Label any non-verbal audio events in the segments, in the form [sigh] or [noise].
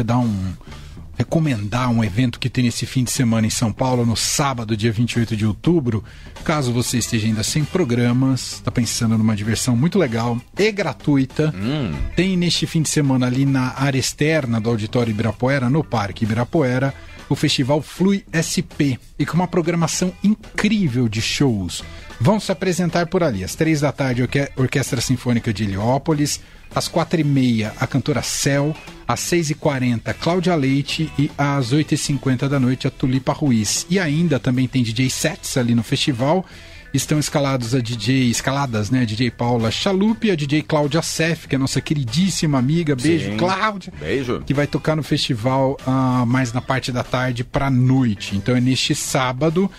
vai dar um recomendar um evento que tem esse fim de semana em São Paulo, no sábado, dia 28 de outubro. Caso você esteja ainda sem programas, está pensando numa diversão muito legal e gratuita, hum. tem neste fim de semana ali na área externa do Auditório Ibirapuera, no Parque Ibirapuera, o festival Flui SP e com uma programação incrível de shows. Vão se apresentar por ali. Às três da tarde, a Orquestra Sinfônica de Heliópolis. Às quatro e meia, a cantora Cel. Às seis e quarenta, Cláudia Leite. E às oito e cinquenta da noite, a Tulipa Ruiz. E ainda também tem DJ sets ali no festival estão escalados a DJ, escaladas, né? A DJ Paula Chalupe, a DJ Cláudia Sef, que é nossa queridíssima amiga. Beijo, Sim. Cláudia. Beijo. Que vai tocar no festival uh, mais na parte da tarde pra noite. Então é neste sábado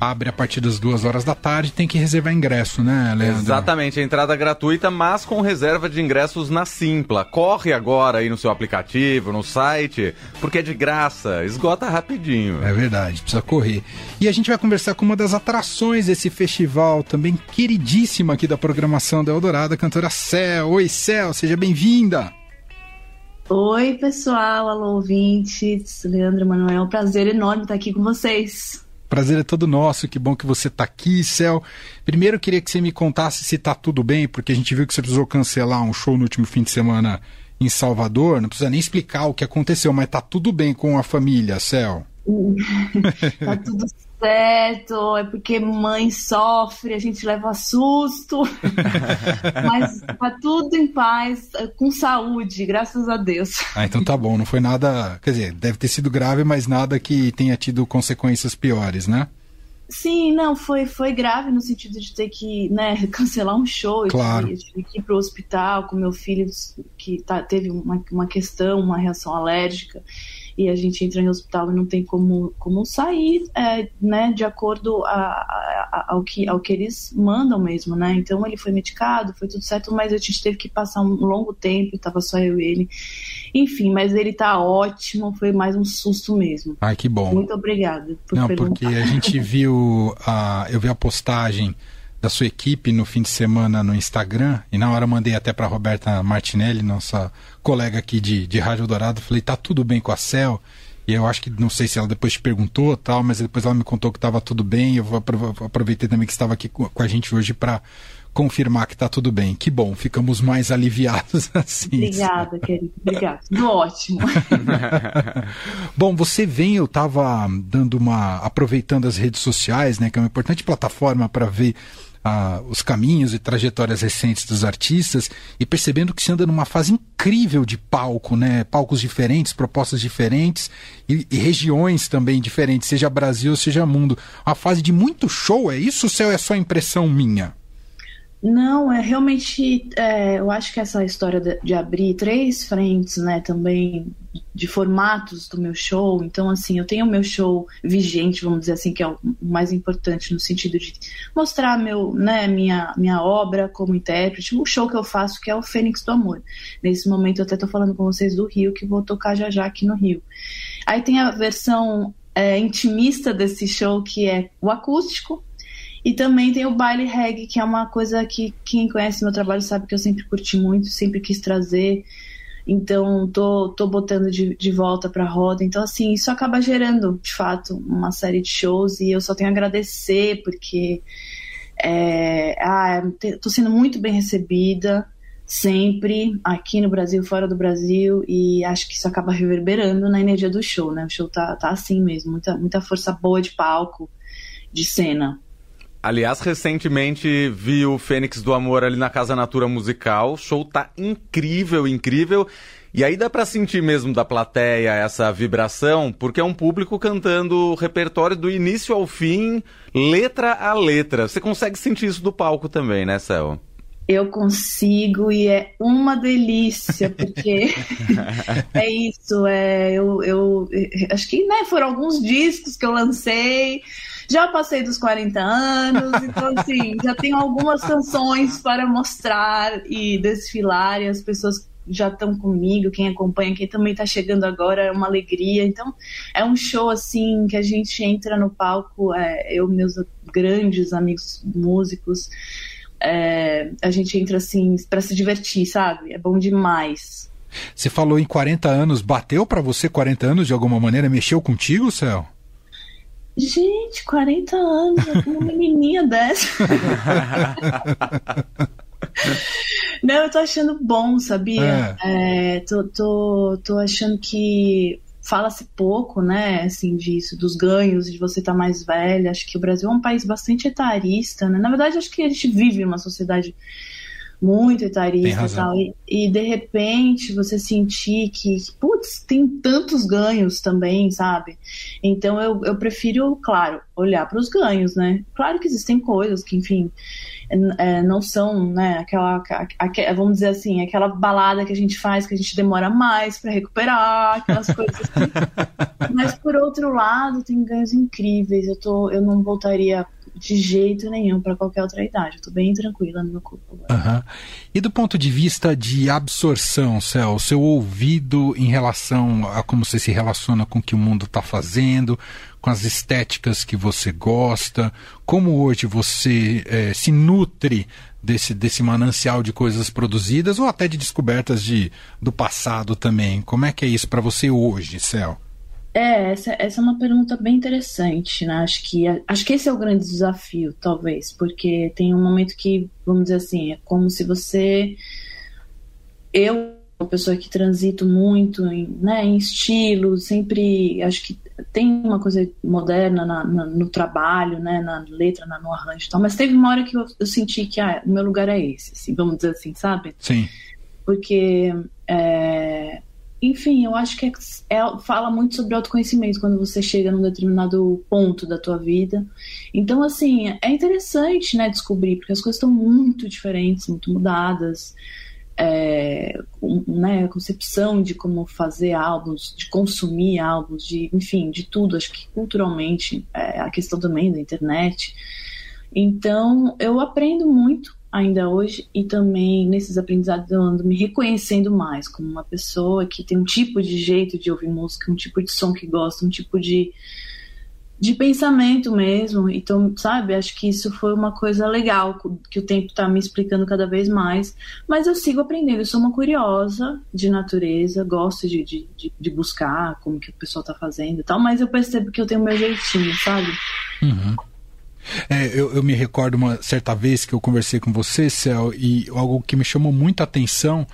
abre a partir das duas horas da tarde, tem que reservar ingresso, né, Leandro? Exatamente, a entrada gratuita, mas com reserva de ingressos na Simpla. Corre agora aí no seu aplicativo, no site, porque é de graça, esgota rapidinho. É verdade, precisa correr. E a gente vai conversar com uma das atrações desse festival, também queridíssima aqui da programação da Eldorado, a cantora Céu. Oi, Céu, seja bem-vinda! Oi, pessoal, alô ouvintes, Leandro Manuel, prazer enorme estar aqui com vocês. Prazer é todo nosso, que bom que você está aqui, Céu. Primeiro eu queria que você me contasse se está tudo bem, porque a gente viu que você precisou cancelar um show no último fim de semana em Salvador. Não precisa nem explicar o que aconteceu, mas está tudo bem com a família, Céu. [laughs] tá tudo certo, é porque mãe sofre, a gente leva susto, [laughs] mas tá tudo em paz, com saúde, graças a Deus. Ah, então tá bom, não foi nada, quer dizer, deve ter sido grave, mas nada que tenha tido consequências piores, né? Sim, não, foi, foi grave no sentido de ter que né, [laughs] cancelar um show. Claro. Eu tive que ir para o hospital com meu filho que tá, teve uma, uma questão, uma reação alérgica e a gente entra em hospital e não tem como, como sair, é, né, de acordo a, a, ao, que, ao que eles mandam mesmo, né? Então ele foi medicado, foi tudo certo, mas a gente teve que passar um longo tempo, estava só eu e ele. Enfim, mas ele tá ótimo, foi mais um susto mesmo. Ai, que bom. Muito obrigada por Não, perguntar. porque a gente [laughs] viu, a, eu vi a postagem da sua equipe no fim de semana no Instagram, e na hora mandei até para Roberta Martinelli, nossa colega aqui de, de Rádio Dourado, falei, tá tudo bem com a Cel? E eu acho que, não sei se ela depois te perguntou tal, mas depois ela me contou que estava tudo bem, eu aproveitei também que estava aqui com, a gente hoje para confirmar que está tudo bem. Que bom, ficamos mais aliviados [laughs] assim. Obrigada, querido. Obrigada. Ótimo. [laughs] bom, você vem, eu estava dando uma. aproveitando as redes sociais, né? Que é uma importante plataforma para ver ah, os caminhos e trajetórias recentes dos artistas e percebendo que se anda numa fase incrível de palco, né? Palcos diferentes, propostas diferentes e, e regiões também diferentes, seja Brasil, seja mundo. Uma fase de muito show, é isso ou é só impressão minha? Não, é realmente. É, eu acho que essa história de, de, abrir três frentes, né, também de formatos do meu show. Então, assim, eu tenho o meu show vigente, vamos dizer assim, que é o mais importante no sentido de mostrar meu, né, minha, minha obra como intérprete. O show que eu faço, que é o Fênix do Amor. Nesse momento, eu até estou falando com vocês do Rio, que vou tocar já já aqui no Rio. Aí tem a versão é, intimista desse show, que é o acústico e também tem o baile reggae, que é uma coisa que quem conhece meu trabalho sabe que eu sempre curti muito, sempre quis trazer. Então, tô, tô botando de, de volta pra roda. Então, assim, isso acaba gerando, de fato, uma série de shows e eu só tenho a agradecer, porque é, ah, tô sendo muito bem recebida sempre aqui no Brasil, fora do Brasil, e acho que isso acaba reverberando na energia do show, né? O show tá, tá assim mesmo, muita, muita força boa de palco, de cena. Aliás, recentemente vi o Fênix do Amor ali na Casa Natura Musical. O show tá incrível, incrível. E aí dá para sentir mesmo da plateia essa vibração, porque é um público cantando o repertório do início ao fim, letra a letra. Você consegue sentir isso do palco também, né, Céu? Eu consigo e é uma delícia, porque [laughs] [laughs] é isso. É, eu, eu acho que né, foram alguns discos que eu lancei já passei dos 40 anos, então assim, já tenho algumas canções para mostrar e desfilar, e as pessoas já estão comigo, quem acompanha, quem também está chegando agora, é uma alegria. Então, é um show assim que a gente entra no palco, é, eu, meus grandes amigos músicos, é, a gente entra assim para se divertir, sabe? É bom demais. Você falou em 40 anos, bateu para você 40 anos de alguma maneira? Mexeu contigo, Céu? Gente, 40 anos, uma menininha dessa. [laughs] Não, eu tô achando bom, sabia? É. É, tô, tô, tô achando que fala-se pouco, né, assim, disso, dos ganhos, de você estar tá mais velha. Acho que o Brasil é um país bastante etarista, né? Na verdade, acho que a gente vive uma sociedade muito etarista e tal. E, e, de repente você sentir que, putz, tem tantos ganhos também, sabe? Então eu, eu prefiro, claro, olhar para os ganhos, né? Claro que existem coisas que, enfim, é, não são, né, aquela, aquela, vamos dizer assim, aquela balada que a gente faz que a gente demora mais para recuperar, aquelas coisas assim. [laughs] Mas por outro lado, tem ganhos incríveis. Eu, tô, eu não voltaria de jeito nenhum para qualquer outra idade. Tô bem tranquila no meu corpo. Uhum. E do ponto de vista de absorção, Céu, seu ouvido em relação a como você se relaciona com o que o mundo está fazendo, com as estéticas que você gosta, como hoje você é, se nutre desse, desse manancial de coisas produzidas ou até de descobertas de, do passado também. Como é que é isso para você hoje, Céu? É, essa, essa é uma pergunta bem interessante, né? Acho que, acho que esse é o grande desafio, talvez, porque tem um momento que, vamos dizer assim, é como se você. Eu, uma pessoa que transito muito em, né, em estilo, sempre. Acho que tem uma coisa moderna na, na, no trabalho, né, na letra, na, no arranjo e tal, mas teve uma hora que eu, eu senti que ah, o meu lugar é esse, assim, vamos dizer assim, sabe? Sim. Porque. É, enfim, eu acho que é, é, fala muito sobre autoconhecimento quando você chega num determinado ponto da tua vida. Então, assim, é interessante, né, descobrir, porque as coisas estão muito diferentes, muito mudadas. É, né, a concepção de como fazer álbuns, de consumir álbuns, de, enfim, de tudo, acho que culturalmente, é, a questão também da internet. Então, eu aprendo muito ainda hoje e também nesses aprendizados eu ando me reconhecendo mais como uma pessoa que tem um tipo de jeito de ouvir música, um tipo de som que gosta, um tipo de de pensamento mesmo. Então, sabe, acho que isso foi uma coisa legal que o tempo está me explicando cada vez mais. Mas eu sigo aprendendo, eu sou uma curiosa de natureza, gosto de, de, de buscar como que o pessoal está fazendo e tal, mas eu percebo que eu tenho meu jeitinho, sabe? Uhum. É, eu, eu, me recordo uma certa vez que eu conversei com você, Céu, e algo que me chamou muita atenção,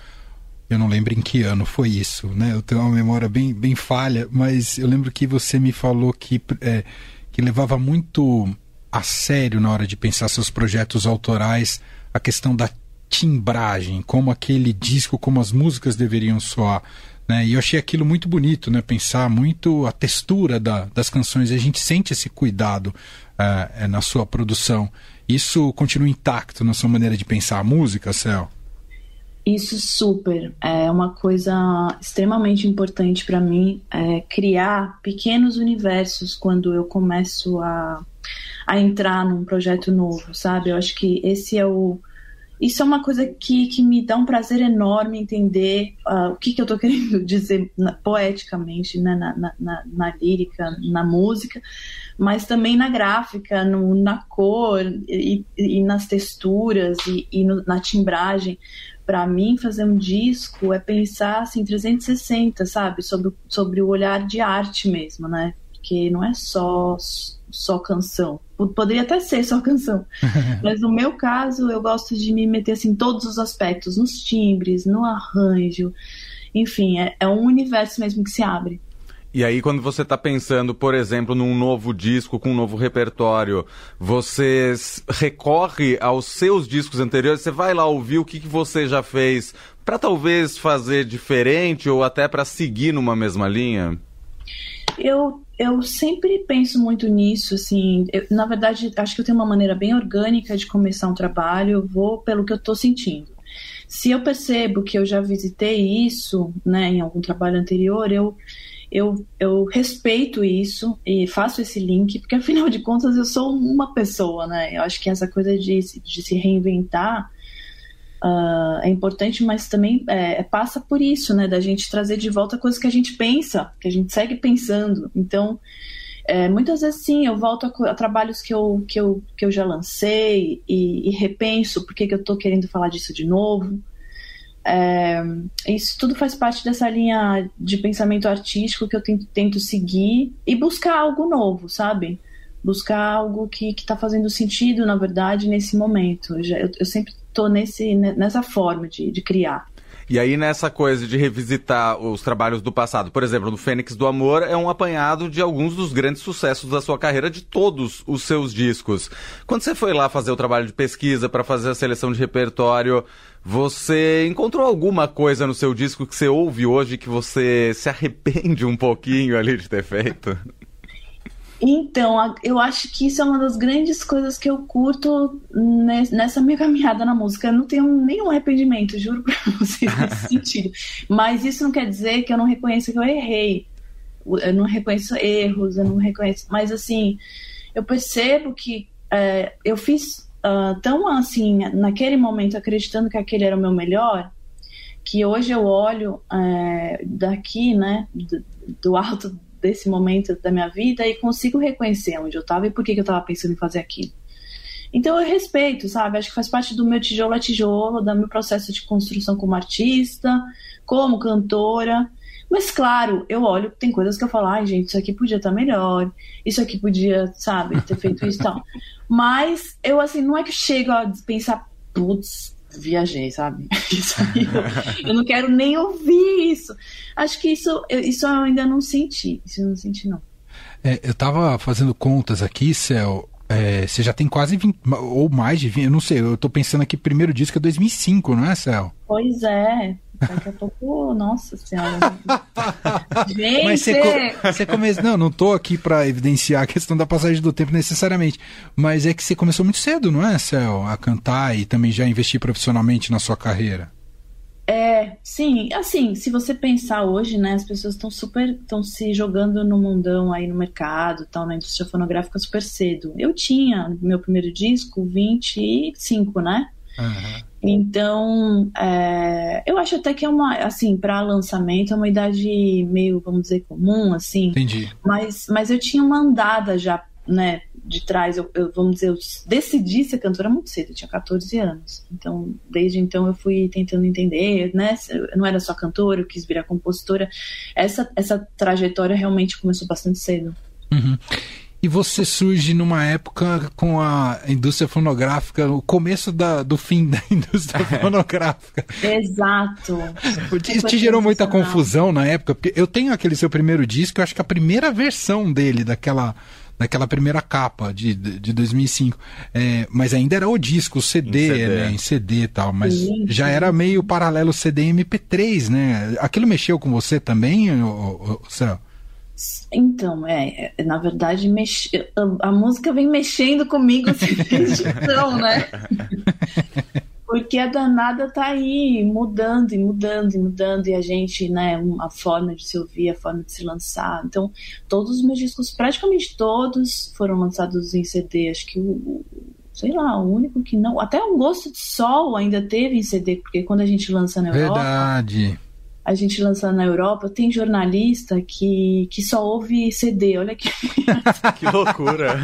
eu não lembro em que ano foi isso, né? Eu tenho uma memória bem, bem falha, mas eu lembro que você me falou que, é, que levava muito a sério na hora de pensar seus projetos autorais a questão da timbragem, como aquele disco, como as músicas deveriam soar. Né? E eu achei aquilo muito bonito, né? pensar muito a textura da, das canções, e a gente sente esse cuidado uh, na sua produção. Isso continua intacto na sua maneira de pensar a música, Céu? Isso super é uma coisa extremamente importante para mim é criar pequenos universos quando eu começo a, a entrar num projeto novo, sabe? Eu acho que esse é o isso é uma coisa que, que me dá um prazer enorme entender uh, o que, que eu estou querendo [laughs] dizer na, poeticamente, né, na, na, na, lírica, na música, mas também na gráfica, no, na cor e, e nas texturas e, e no, na timbragem. Para mim, fazer um disco é pensar assim 360, sabe, sobre, sobre o olhar de arte mesmo, né? Porque não é só só canção. Poderia até ser só canção. [laughs] Mas no meu caso, eu gosto de me meter assim, em todos os aspectos, nos timbres, no arranjo. Enfim, é, é um universo mesmo que se abre. E aí, quando você está pensando, por exemplo, num novo disco com um novo repertório, você recorre aos seus discos anteriores, você vai lá ouvir o que, que você já fez para talvez fazer diferente ou até para seguir numa mesma linha? Eu, eu sempre penso muito nisso, assim, eu, na verdade, acho que eu tenho uma maneira bem orgânica de começar um trabalho, eu vou pelo que eu estou sentindo. Se eu percebo que eu já visitei isso, né, em algum trabalho anterior, eu, eu, eu respeito isso e faço esse link, porque [laughs] afinal de contas eu sou uma pessoa, né? Eu acho que essa coisa de, de se reinventar uh, é importante, mas também é, passa por isso, né? Da gente trazer de volta coisas que a gente pensa, que a gente segue pensando. Então, é, muitas vezes sim, eu volto a, a, trabalhos que eu, que, eu, que eu já lancei e, e repenso por que, que eu estou querendo falar disso de novo. é, isso tudo faz parte dessa linha de pensamento artístico que eu tento, tento seguir e buscar algo novo, sabe? Buscar algo que está fazendo sentido, na verdade, nesse momento. Eu, eu, eu sempre estou nessa forma de, de criar. E aí, nessa coisa de revisitar os trabalhos do passado, por exemplo, no Fênix do Amor, é um apanhado de alguns dos grandes sucessos da sua carreira, de todos os seus discos. Quando você foi lá fazer o trabalho de pesquisa para fazer a seleção de repertório, você encontrou alguma coisa no seu disco que você ouve hoje que você se arrepende um pouquinho ali de ter feito? Então, eu acho que isso é uma das grandes coisas que eu curto nessa minha [laughs] caminhada na música. Eu não tenho nenhum arrependimento, juro pra [laughs] vocês, nesse [laughs] sentido. Mas isso não quer dizer que eu não reconheça que eu errei. Eu não reconheço erros, eu não reconheço. Mas, assim, eu percebo que é, eu fiz uh, tão assim, naquele momento, acreditando que aquele era o meu melhor, que hoje eu olho é, daqui, né, do, do alto desse momento da minha vida e consigo reconhecer onde eu estava e por que, que eu estava pensando em fazer aquilo. Então eu respeito, sabe? Acho que faz parte do meu tijolo a tijolo, do meu processo de construção como artista, como cantora. Mas claro, eu olho, tem coisas que eu falo, ai gente, isso aqui podia estar tá melhor, isso aqui podia, sabe, ter feito isso e tal. [laughs] Mas eu, assim, não é que chego a pensar, putz, viajei, sabe? [laughs] Isso aí, eu, eu, não quero nem ouvir isso. Acho que isso, eu, isso eu ainda não senti. Isso eu não senti, não. É, eu tava fazendo contas aqui, Céu. É, você já tem quase 20, ou mais de 20, eu não sei, eu tô pensando aqui, primeiro disco é 2005, não é, Céu? Pois é, Daqui a pouco, nossa senhora. [laughs] Gente! Mas você, você começou. Não, não tô aqui para evidenciar a questão da passagem do tempo necessariamente. Mas é que você começou muito cedo, não é, Céu? A cantar e também já investir profissionalmente na sua carreira. É, sim, assim, se você pensar hoje, né, as pessoas estão super, estão se jogando no mundão aí no mercado, tal, na indústria fonográfica super cedo. Eu tinha meu primeiro disco 25, né? Uhum. Então, é, eu acho até que é uma, assim, para lançamento é uma idade meio, vamos dizer, comum, assim. Entendi. Mas, mas eu tinha uma andada já, né, de trás. Eu, eu, vamos dizer, eu decidi ser cantora muito cedo, eu tinha 14 anos. Então, desde então eu fui tentando entender, né? Eu não era só cantora, eu quis virar compositora. Essa, essa trajetória realmente começou bastante cedo. Uhum. E você surge numa época com a indústria fonográfica, o começo da, do fim da [laughs] indústria fonográfica. Exato. Isso te gerou muita confusão na época, porque eu tenho aquele seu primeiro disco, eu acho que a primeira versão dele, daquela daquela primeira capa de, de 2005. É, mas ainda era o disco, o CD, em CD, né? Em CD e tal. Mas sim, já era meio paralelo CD e MP3, né? Aquilo mexeu com você também, Céu? Então, é, é, na verdade, mex... a, a música vem mexendo comigo assim, [laughs] desde então, né? [laughs] Porque a danada tá aí mudando e mudando e mudando, e a gente, né, a forma de se ouvir, a forma de se lançar. Então, todos os meus discos, praticamente todos, foram lançados em CD. Acho que o, sei lá, o único que não. Até o Gosto de Sol ainda teve em CD, porque quando a gente lança na Europa. Verdade a gente lança na Europa, tem jornalista que, que só ouve CD, olha que. [laughs] que loucura!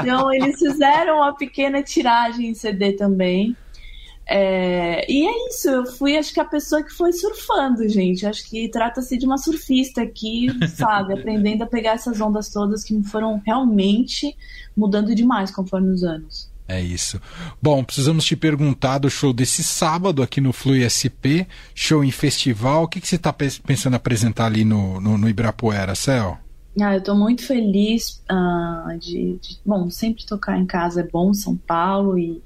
Então, eles fizeram uma pequena tiragem em CD também. É, e é isso, eu fui, acho que a pessoa que foi surfando, gente. Acho que trata-se de uma surfista aqui, sabe, [laughs] aprendendo a pegar essas ondas todas que foram realmente mudando demais conforme os anos. É isso. Bom, precisamos te perguntar do show desse sábado aqui no Flui SP, show em festival. O que, que você está pensando em apresentar ali no, no, no Ibirapuera, Céu? Ah, eu estou muito feliz uh, de, de, Bom, sempre tocar em casa é bom, São Paulo, e,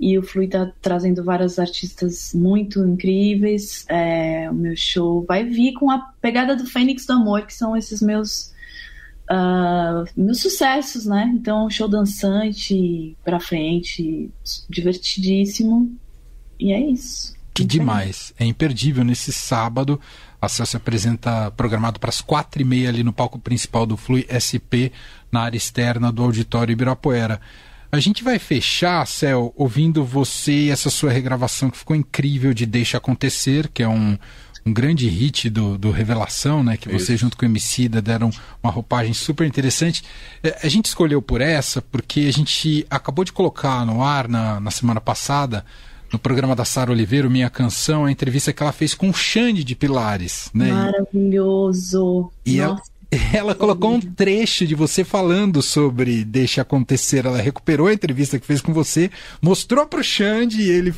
e o Flui está trazendo vários artistas muito incríveis. É, o meu show vai vir com a pegada do Fênix do Amor, que são esses meus uh, meus sucessos, né? Então, show dançante, pra frente, divertidíssimo. E é isso. Que demais. É imperdível nesse sábado. A Céu se apresenta programado para as quatro e meia ali no palco principal do Flui SP, na área externa do Auditório Ibirapuera. A gente vai fechar, Céu, ouvindo você e essa sua regravação que ficou incrível de Deixa Acontecer, que é um, um grande hit do, do Revelação, né? Que você junto com o Emicida deram uma roupagem super interessante. É, a gente escolheu por essa porque a gente acabou de colocar no ar na, na semana passada no programa da Sara Oliveira, Minha Canção, a entrevista que ela fez com o Xande de Pilares. Né? Maravilhoso. E ela, [laughs] ela colocou um trecho de você falando sobre Deixa Acontecer. Ela recuperou a entrevista que fez com você, mostrou para o Xande, ele,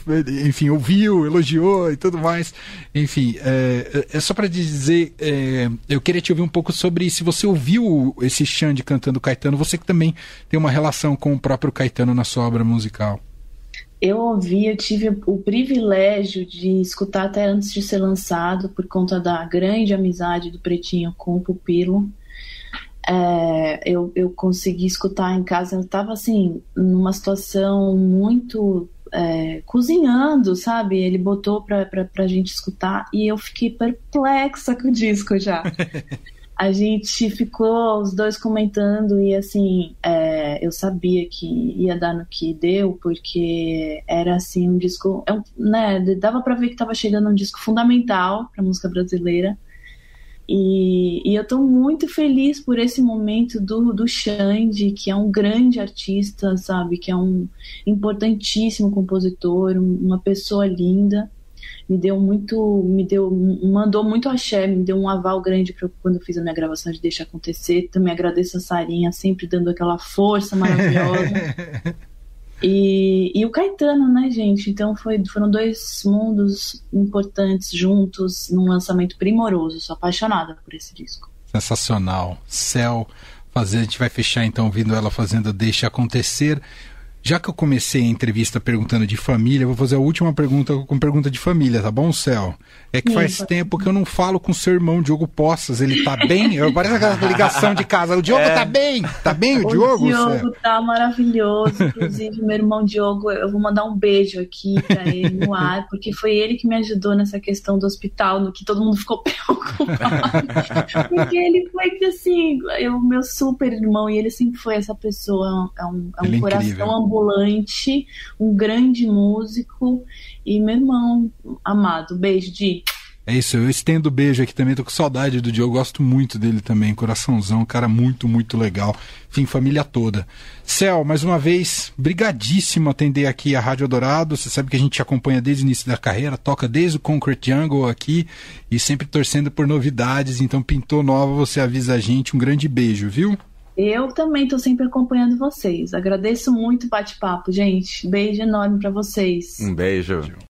enfim, ouviu, elogiou e tudo mais. Enfim, é, é só para dizer, é, eu queria te ouvir um pouco sobre se você ouviu esse Xande cantando Caetano, você que também tem uma relação com o próprio Caetano na sua obra musical eu ouvi, eu tive o privilégio de escutar até antes de ser lançado, por conta da grande amizade do Pretinho com o Pupilo. É, eu, eu consegui escutar em casa, eu estava assim, numa situação muito. É, cozinhando, sabe? Ele botou pra, pra, pra gente escutar e eu fiquei perplexa com o disco já. [laughs] a gente ficou os dois comentando e assim é, eu sabia que ia dar no que deu porque era assim um disco é né dava para ver que estava chegando um disco fundamental para música brasileira e, e, eu estou muito feliz por esse momento do, do Xande, que é um grande artista, sabe? Que é um importantíssimo compositor, uma pessoa linda me deu muito, me deu, mandou muito axé, me deu um aval grande para quando eu fiz a minha gravação de Deixa Acontecer. Também agradeço a Sarinha, sempre dando aquela força maravilhosa. [laughs] e, e o Caetano, né, gente? Então foi, foram dois mundos importantes juntos num lançamento primoroso. Sou apaixonada por esse disco. Sensacional. Céu fazer, a gente vai fechar então ouvindo ela fazendo Deixa Acontecer. Já que eu comecei a entrevista perguntando de família, vou fazer a última pergunta com pergunta de família, tá bom, Céu? É que faz tempo que eu não falo com seu irmão Diogo Poças. Ele tá bem? Eu, parece aquela ligação de casa. O Diogo [laughs] é. tá bem? Tá bem o, o Diogo? O Diogo Céu? tá maravilhoso. Inclusive, meu irmão Diogo, eu vou mandar um beijo aqui pra ele no ar, porque foi ele que me ajudou nessa questão do hospital, no que todo mundo ficou [laughs] preocupado. porque ele foi que assim, o meu super irmão, e ele sempre foi essa pessoa, é um, é um é coração ambulante, um grande músico e meu irmão amado. Beijo, Di. É isso, eu estendo beijo aqui também, tô com saudade do Diogo, gosto muito dele também, coraçãozão, cara muito, muito legal. Enfim, família toda. Céu, mais uma vez, brigadíssimo atender aqui a Rádio Dourado. Você sabe que a gente acompanha desde o início da carreira, toca desde o Concrete Jungle aqui e sempre torcendo por novidades. Então, pintou nova, você avisa a gente. Um grande beijo, viu? Eu também estou sempre acompanhando vocês. Agradeço muito o bate-papo, gente. Beijo enorme para vocês. Um beijo.